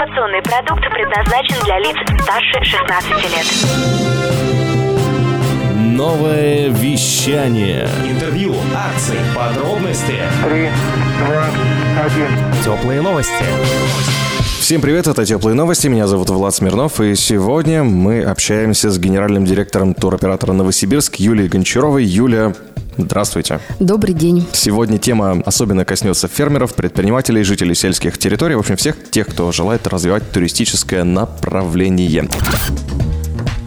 Информационный продукт предназначен для лиц старше 16 лет. Новое вещание. Интервью, акции, подробности. Три, два, один. Теплые новости. Всем привет, это Теплые новости, меня зовут Влад Смирнов, и сегодня мы общаемся с генеральным директором туроператора Новосибирск Юлией Гончаровой. Юля, Здравствуйте. Добрый день. Сегодня тема особенно коснется фермеров, предпринимателей, жителей сельских территорий, в общем, всех тех, кто желает развивать туристическое направление.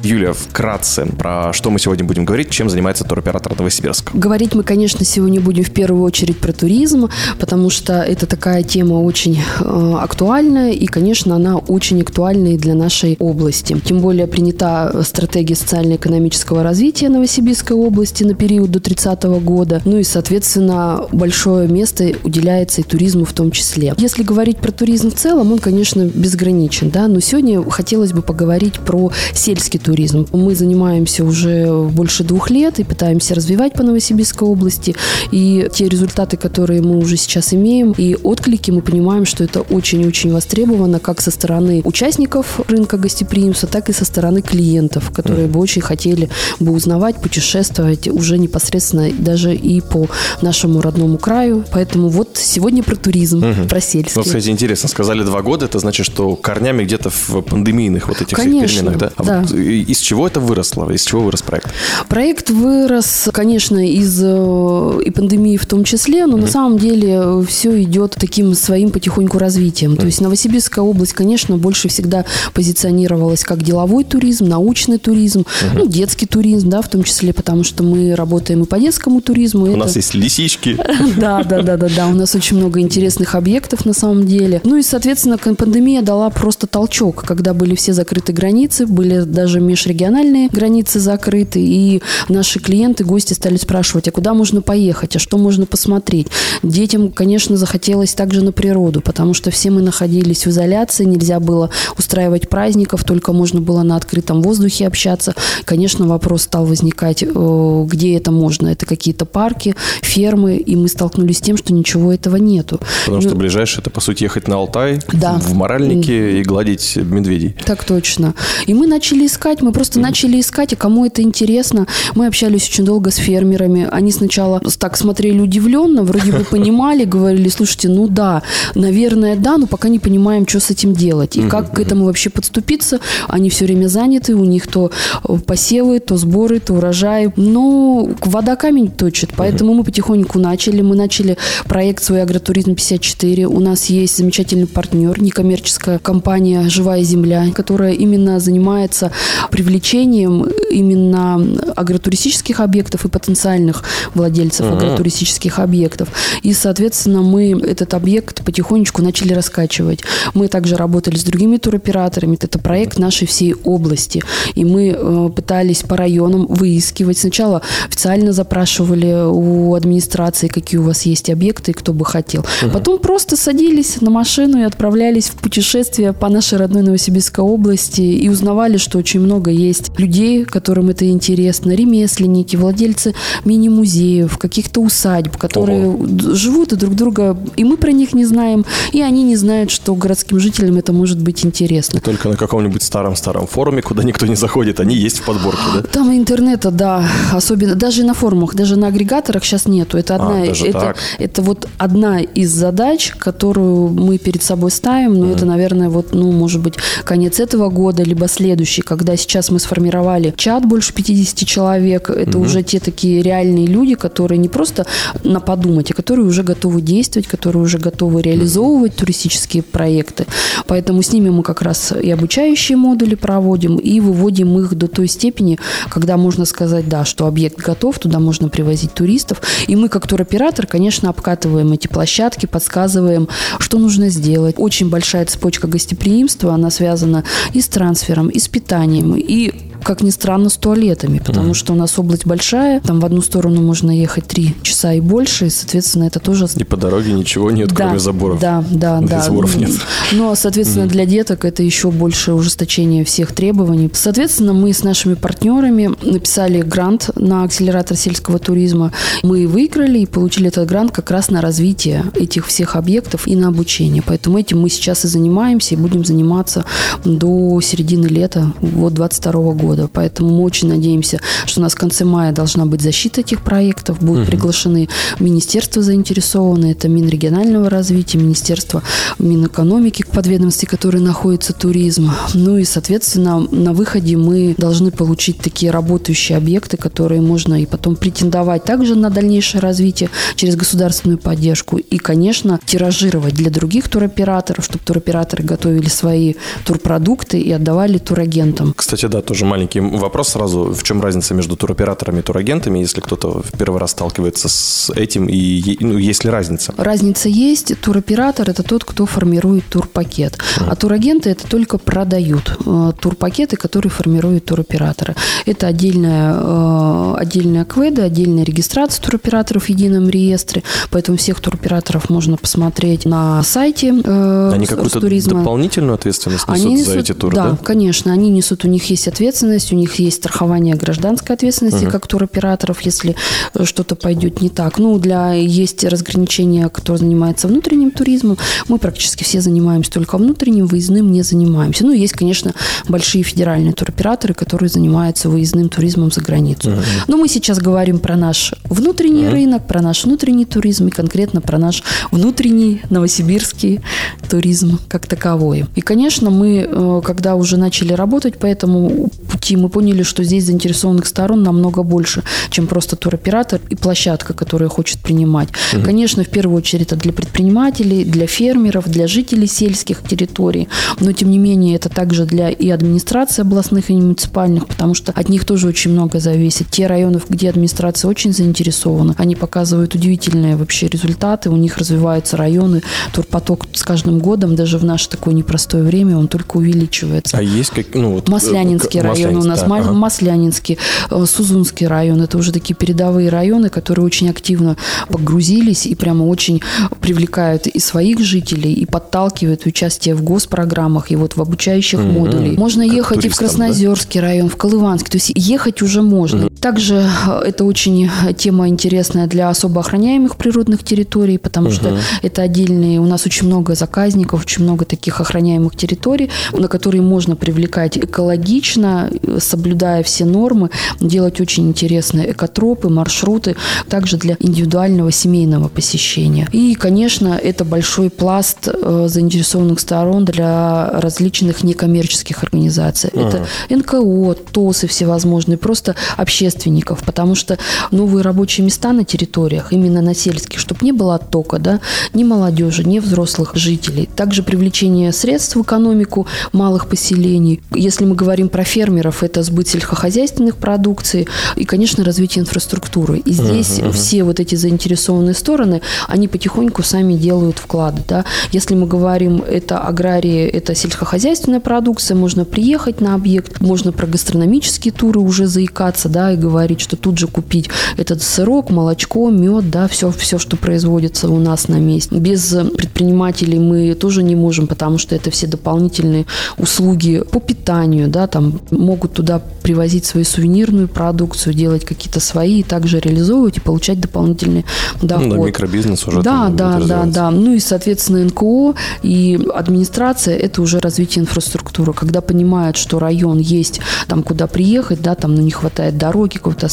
Юлия, вкратце, про что мы сегодня будем говорить, чем занимается туроператор Новосибирск? Говорить мы, конечно, сегодня будем в первую очередь про туризм, потому что это такая тема очень э, актуальная, и, конечно, она очень актуальна и для нашей области. Тем более принята стратегия социально-экономического развития Новосибирской области на период до 30 года, ну и, соответственно, большое место уделяется и туризму в том числе. Если говорить про туризм в целом, он, конечно, безграничен, да, но сегодня хотелось бы поговорить про сельский туризм туризм. Мы занимаемся уже больше двух лет и пытаемся развивать по Новосибирской области. И те результаты, которые мы уже сейчас имеем, и отклики, мы понимаем, что это очень-очень востребовано как со стороны участников рынка гостеприимства, так и со стороны клиентов, которые бы очень хотели бы узнавать, путешествовать уже непосредственно даже и по нашему родному краю. Поэтому вот сегодня про туризм, угу. про сельский. Ну, кстати, интересно, сказали два года, это значит, что корнями где-то в пандемийных вот этих Конечно, переменах, да? А да. Вот из чего это выросло? Из чего вырос проект? Проект вырос, конечно, из э, и пандемии в том числе, но mm-hmm. на самом деле все идет таким своим потихоньку развитием. Mm-hmm. То есть Новосибирская область, конечно, больше всегда позиционировалась как деловой туризм, научный туризм, mm-hmm. ну, детский туризм, да, в том числе, потому что мы работаем и по детскому туризму. У это... нас есть лисички. Да, да, да, да, да. У нас очень много интересных объектов на самом деле. Ну и, соответственно, пандемия дала просто толчок, когда были все закрыты границы, были даже межрегиональные региональные границы закрыты, и наши клиенты, гости стали спрашивать, а куда можно поехать, а что можно посмотреть. Детям, конечно, захотелось также на природу, потому что все мы находились в изоляции, нельзя было устраивать праздников, только можно было на открытом воздухе общаться. Конечно, вопрос стал возникать, э, где это можно. Это какие-то парки, фермы, и мы столкнулись с тем, что ничего этого нету. Потому что ну, ближайшее это, по сути, ехать на Алтай, да. в Моральнике и гладить медведей. Так точно. И мы начали искать, мы просто начали искать, и кому это интересно. Мы общались очень долго с фермерами. Они сначала так смотрели удивленно, вроде бы понимали, говорили, слушайте, ну да, наверное, да, но пока не понимаем, что с этим делать. И как к этому вообще подступиться. Они все время заняты, у них то посевы, то сборы, то урожаи. Но вода камень точит, поэтому мы потихоньку начали. Мы начали проект свой «Агротуризм 54». У нас есть замечательный партнер, некоммерческая компания «Живая земля», которая именно занимается привлечением именно агротуристических объектов и потенциальных владельцев угу. агротуристических объектов. И, соответственно, мы этот объект потихонечку начали раскачивать. Мы также работали с другими туроператорами. Это проект нашей всей области. И мы э, пытались по районам выискивать. Сначала официально запрашивали у администрации, какие у вас есть объекты и кто бы хотел. Угу. Потом просто садились на машину и отправлялись в путешествие по нашей родной Новосибирской области и узнавали, что очень много есть есть людей, которым это интересно, ремесленники, владельцы мини-музеев, каких-то усадьб, которые Ого. живут и друг друга, и мы про них не знаем, и они не знают, что городским жителям это может быть интересно. Только на каком-нибудь старом-старом форуме, куда никто не заходит, они есть в подборке, да? Там интернета, да, особенно, даже на форумах, даже на агрегаторах сейчас нету. Это одна, а, это, это вот одна из задач, которую мы перед собой ставим, но mm. это, наверное, вот, ну, может быть, конец этого года, либо следующий, когда сейчас мы сформировали чат больше 50 человек. Это угу. уже те такие реальные люди, которые не просто на подумать, а которые уже готовы действовать, которые уже готовы реализовывать туристические проекты. Поэтому с ними мы как раз и обучающие модули проводим, и выводим их до той степени, когда можно сказать, да, что объект готов, туда можно привозить туристов. И мы, как туроператор, конечно, обкатываем эти площадки, подсказываем, что нужно сделать. Очень большая цепочка гостеприимства, она связана и с трансфером, и с питанием, и как ни странно, с туалетами, потому что у нас область большая, там в одну сторону можно ехать три часа и больше, и, соответственно, это тоже... И по дороге ничего нет, Да, кроме заборов. Да, да, Да да. заборов нет. Но, соответственно, для деток это еще больше ужесточение всех требований. Соответственно, мы с нашими партнерами написали грант на акселератор сельского туризма. Мы выиграли и получили этот грант как раз на развитие этих всех объектов и на обучение. Поэтому этим мы сейчас и занимаемся, и будем заниматься до середины лета вот 22 года. Поэтому мы очень надеемся, что у нас в конце мая должна быть защита этих проектов. Будут приглашены министерства заинтересованы. Это Минрегионального развития, Министерство Минэкономики, подведомстве, которое находится туризм. Ну и, соответственно, на выходе мы должны получить такие работающие объекты, которые можно и потом претендовать также на дальнейшее развитие через государственную поддержку. И, конечно, тиражировать для других туроператоров, чтобы туроператоры готовили свои турпродукты и отдавали турагентам. Кстати, да, тоже маленький вопрос сразу. В чем разница между туроператорами и турагентами, если кто-то в первый раз сталкивается с этим, и ну, есть ли разница? Разница есть. Туроператор – это тот, кто формирует турпакет. А турагенты – это только продают э, турпакеты, которые формируют туроператоры. Это отдельная, отдельная кведа, отдельная регистрация туроператоров в едином реестре. Поэтому всех туроператоров можно посмотреть на сайте э, Они какую-то дополнительную ответственность несут Они за несут- эти туры, да, да? конечно, они несут, у них есть ответственность, у них есть страхование гражданской ответственности, как туроператоров, если э, что-то пойдет не так. Ну, для есть разграничения, кто занимается внутренним туризмом. Мы практически все занимаемся только внутренним, выездным не занимаемся. Ну, есть, конечно, большие федеральные туроператоры, которые занимаются выездным туризмом за границу. Но мы сейчас говорим про наш внутренний рынок, про наш внутренний туризм и конкретно про наш внутренний новосибирский туризм как таковой. И, конечно, мы, э, когда уже начали работать по этому пути, мы поняли, что здесь заинтересованных сторон намного больше, чем просто туроператор и площадка, которая хочет принимать. Конечно, в первую очередь это для предпринимателей, для фермеров, для жителей сельских территорий, но, тем не менее, это также для и администрации областных и муниципальных, потому что от них тоже очень много зависит. Те районы, где администрация очень заинтересована, они показывают удивительные вообще результаты, у них развиваются районы, турпоток с каждым годом, даже в наше такое непростое время, он только увеличивается. А есть как, ну вот... Маслянинский э, район у нас, да, ага. Маслянинский, э, Сузунский район. Это уже такие передовые районы, которые очень активно погрузились и прямо очень привлекают и своих жителей, и подталкивают участие в госпрограммах, и вот в обучающих модулей. Можно Как ехать и в туристам, да? Краснозерский район, в Колыванский. То есть ехать уже можно. Также э, это очень тема интересная для особо охраняемых природных территорий, потому что это отдельные, у нас очень много заказников, очень много таких охраняемых территорий, на которые можно привлекать экологично, э, соблюдая все нормы, делать очень интересные экотропы, маршруты, также для индивидуального семейного посещения. И, конечно, это большой пласт э, заинтересованных сторон для различных некоммерческих организаций. Это НКО, ТОСы всевозможные, просто общественников, потому что новые рабочие места на территориях, именно на сельских, чтобы не было оттока, да, ни молодежи, ни взрослых жителей. Также привлечение средств в экономику малых поселений. Если мы говорим про фермеров, это сбыт сельскохозяйственных продукций и, конечно, развитие инфраструктуры. И здесь все вот эти заинтересованные стороны, они потихоньку сами делают вклады. Да. Если мы говорим, это аграрии, это сельскохозяйственная продукция, можно приехать на объект, можно про гастрономические туры уже заикаться, да, и говорить, что тут же купить этот сырок, молочко, мед, да, все, все, что производится у нас на месте. Без предпринимателей мы тоже не можем, потому что это все дополнительные услуги по питанию, да, там могут туда привозить свою сувенирную продукцию, делать какие-то свои, и также реализовывать и получать дополнительный доход. Ну, да, микробизнес уже Да, да, да, да. Ну и, соответственно, НКО и администрация – это уже развитие инфраструктуры. Когда понимают, что район есть, там, куда приехать, да, там, ну, не хватает дороги, какого-то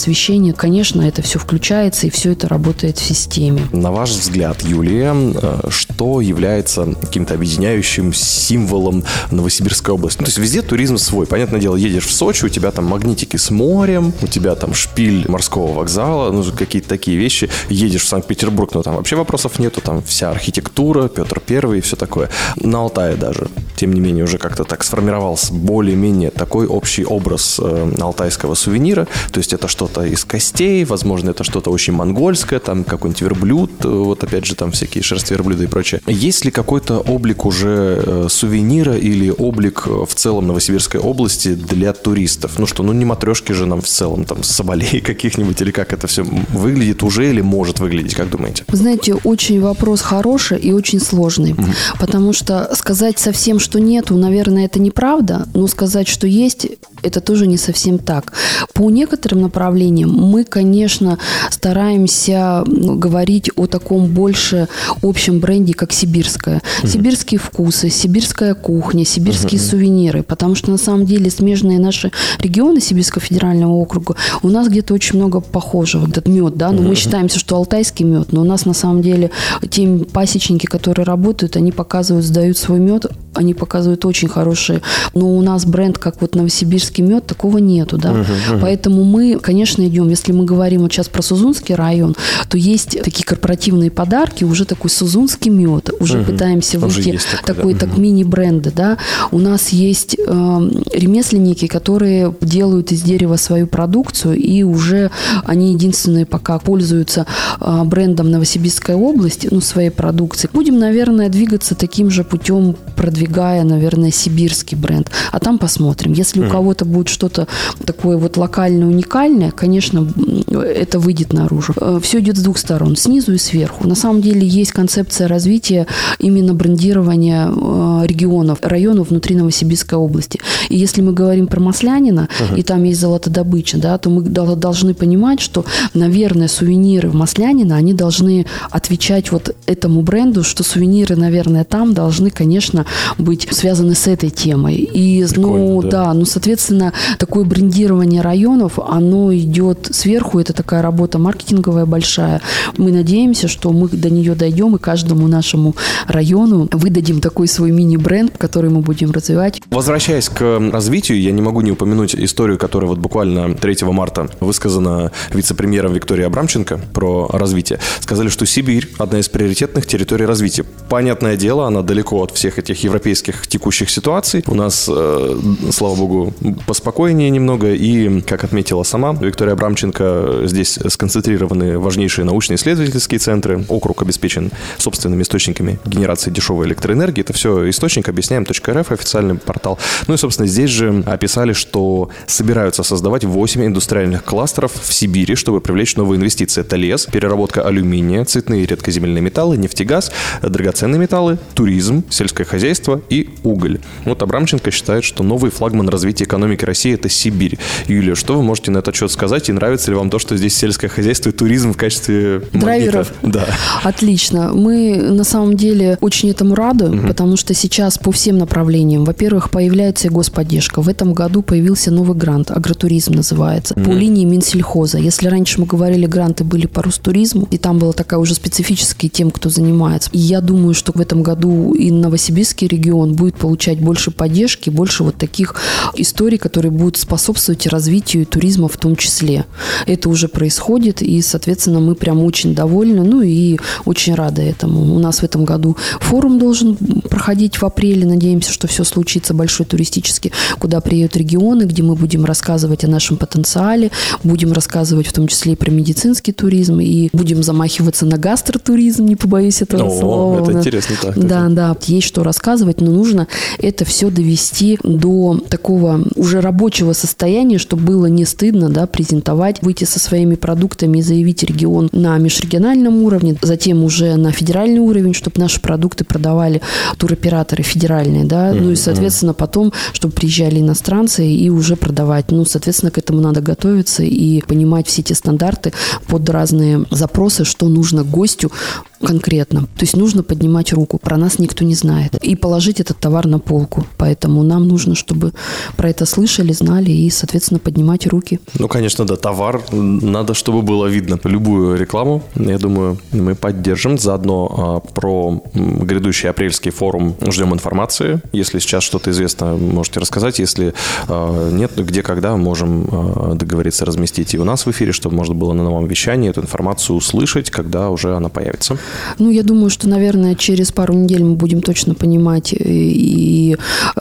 конечно, это все включается, и все это работает в системе. На ваш взгляд, Юлия, э, что является каким-то объединяющим символом Новосибирской области? Ну, то есть везде туризм свой. Понятное дело, едешь в Сочи, у тебя там магнитики с морем, у тебя там шпиль морского вокзала, ну, какие-то такие вещи. Едешь в Санкт-Петербург, ну, там вообще вопросов нету, там вся архитектура, Петр Первый и все такое. На Алтае даже тем не менее, уже как-то так сформировался более-менее такой общий образ э, алтайского сувенира. То есть это что-то из костей, возможно, это что-то очень монгольское, там какой-нибудь верблюд, э, вот опять же там всякие шерсти верблюда и прочее. Есть ли какой-то облик уже э, сувенира или облик э, в целом Новосибирской области для туристов? Ну что, ну не матрешки же нам в целом, там, соболей каких-нибудь, или как это все выглядит уже или может выглядеть, как думаете? Знаете, очень вопрос хороший и очень сложный, потому что сказать совсем, что нету, наверное, это неправда, но сказать, что есть, это тоже не совсем так. По некоторым направлениям мы, конечно, стараемся говорить о таком больше общем бренде, как сибирская. Сибирские вкусы, сибирская кухня, сибирские сувениры, потому что на самом деле смежные наши регионы Сибирского федерального округа, у нас где-то очень много похожего. Вот этот мед, да, но мы считаемся, что алтайский мед, но у нас на самом деле те пасечники, которые работают, они показывают, сдают свой мед, они показывают очень хорошие, но у нас бренд, как вот новосибирский мед, такого нету, да. Поэтому мы, конечно, идем, если мы говорим вот сейчас про Сузунский район, то есть такие корпоративные подарки, уже такой сузунский мед, уже пытаемся Уже выйти такой, такой, да. так мини-бренды, да. У нас есть э, ремесленники, которые делают из дерева свою продукцию, и уже они единственные пока пользуются э, брендом Новосибирской области, ну, своей продукции. Будем, наверное, двигаться таким же путем, продвигая, наверное, сибирский бренд. А там посмотрим. Если у кого-то будет что-то такое вот локальное, уникальное, конечно, это выйдет наружу. Все идет с двух сторон, снизу и сверху. На самом деле есть концепция развития именно брендирования э, регионов, районов внутри Новосибирской области. И если мы говорим про Маслянина, и там есть золотодобыча, да, то мы дол- должны понимать, что, наверное, сувениры в Маслянина, они должны отвечать вот этому бренду, что сувениры, наверное, там должны, конечно, быть связаны с этой темой. И, ну, Прикольно, да. да, ну, соответственно, такое брендирование районов, оно идет сверху, это такая работа маркетинговая большая. Мы надеемся, что мы до нее дойдем, и каждому нашему району выдадим такой свой мини-бренд, который мы будем развивать. Возвращаясь к развитию, я не могу не упомянуть историю, которая вот буквально 3 марта высказана вице-премьером Викторией Абрамченко про развитие. Сказали, что Сибирь – одна из приоритетных территорий развития. Понятное дело, она далеко от всех этих европейских текущих ситуаций. У нас, э, слава богу, поспокойнее немного. И, как отметила сама Виктория Абрамченко, здесь сконцентрированы важнейшие научно-исследовательские центры. Округ обеспечен собственными источниками генерации дешевой электроэнергии. Это все источник объясняем.рф, официальный портал. Ну и, собственно, здесь же описали, что собираются создавать 8 индустриальных кластеров в Сибири, чтобы привлечь новые инвестиции. Это лес, переработка алюминия, цветные и редкоземельные металлы, нефтегаз, драгоценные металлы, туризм, сельское хозяйство и уголь. Вот Абрамченко считает, что новый флагман развития экономики России – это Сибирь. Юлия, что вы можете на этот счет сказать? И нравится ли вам то, что здесь сельское хозяйство и туризм в качестве магнита? Драйверов. Да. Отлично. Мы на самом деле очень этому рады, потому что сейчас по всем направлениям, во-первых, появляется и господдержка. В этом году появился новый грант, агротуризм называется, по линии Минсельхоза. Если раньше мы говорили, гранты были по Ростуризму, и там была такая уже специфическая тем, кто занимается. И я думаю, что в этом году и Новосибирский регион будет получать больше поддержки, больше вот таких историй, которые будут способствовать развитию туризма в том числе. Это уже происходит, и, соответственно, мы прям очень довольны, ну и очень рады этому. У нас в этом году форум должен проходить в апреле, надеемся, что все случится, большой туристический, куда приедут регионы, где мы будем рассказывать о нашем потенциале, будем рассказывать в том числе и про медицинский туризм, и будем замахиваться на гастротуризм, не побоюсь этого О, слова. это интересно, так, Да, да, есть что рассказывать, но нужно это все довести до такого уже рабочего состояния, чтобы было не стыдно, да, презентовать, выйти со своими продуктами и заявить регион на межрегиональном уровне, затем уже на федеральный уровень, чтобы наши продукты продавали туроператоры федеральные, да, ну и, соответственно, потом, чтобы приезжали иностранцы и уже продавать. Ну, соответственно, к этому надо готовиться и понимать все эти стандарты под разные запросы, что нужно гостю конкретно. То есть нужно поднимать руку. Про нас никто не знает. И положить этот товар на полку. Поэтому нам нужно, чтобы про это слышали, знали и, соответственно, поднимать руки. Ну, конечно, да, товар. Надо, чтобы было видно любую рекламу. Я думаю, мы поддержим. Заодно а, про грядущий апрельский форум ждем информации. Если сейчас что-то известно, можете рассказать, если э, нет, где, когда можем э, договориться разместить и у нас в эфире, чтобы можно было на новом вещании эту информацию услышать, когда уже она появится. Ну, я думаю, что, наверное, через пару недель мы будем точно понимать, и, и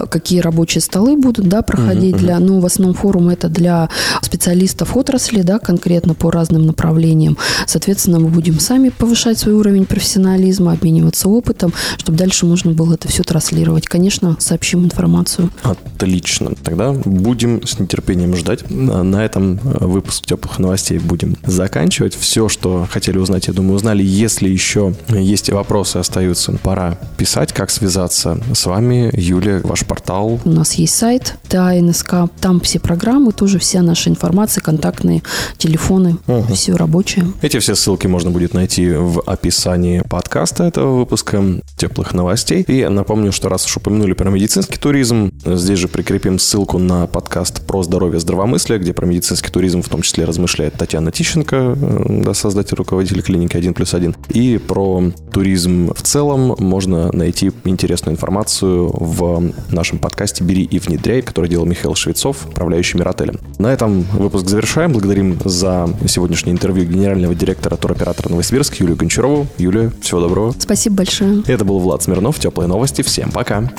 какие рабочие столы будут да, проходить. Угу, для, ну, в основном форум это для специалистов отрасли, да, конкретно по разным направлениям. Соответственно, мы будем сами повышать свой уровень профессионализма, обмениваться опытом, чтобы дальше можно было это все транслировать. Конечно, сообщим информацию. Отлично. Тогда будем с нетерпением ждать. На этом выпуск теплых новостей будем заканчивать. Все, что хотели узнать, я думаю, узнали. Если еще есть вопросы, остаются, пора писать, как связаться с вами. Юлия, ваш портал. У нас есть сайт ТАНСК, там все программы, тоже вся наша информация, контактные телефоны, угу. все рабочее. Эти все ссылки можно будет найти в описании подкаста этого выпуска теплых новостей. И напомню, что раз уж упомянули про медицинский туризм, здесь же прикрепим ссылку на подкаст про здоровье здравомыслие, где про медицинский туризм в том числе размышляет Татьяна Тищенко, э, да, создатель руководитель клиники 1 плюс 1. И про туризм в целом можно найти интересную информацию в нашем подкасте «Бери и внедряй», который делал Михаил Швецов, управляющий Миротелем. На этом выпуск завершаем. Благодарим за сегодняшнее интервью генерального директора туроператора Новосибирск Юлию Гончарову. Юлия, всего доброго. Спасибо большое. Это был Влад Смирнов. Теплые новости. Всем пока.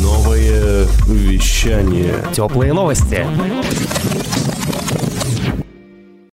Новое вещание. Теплые новости.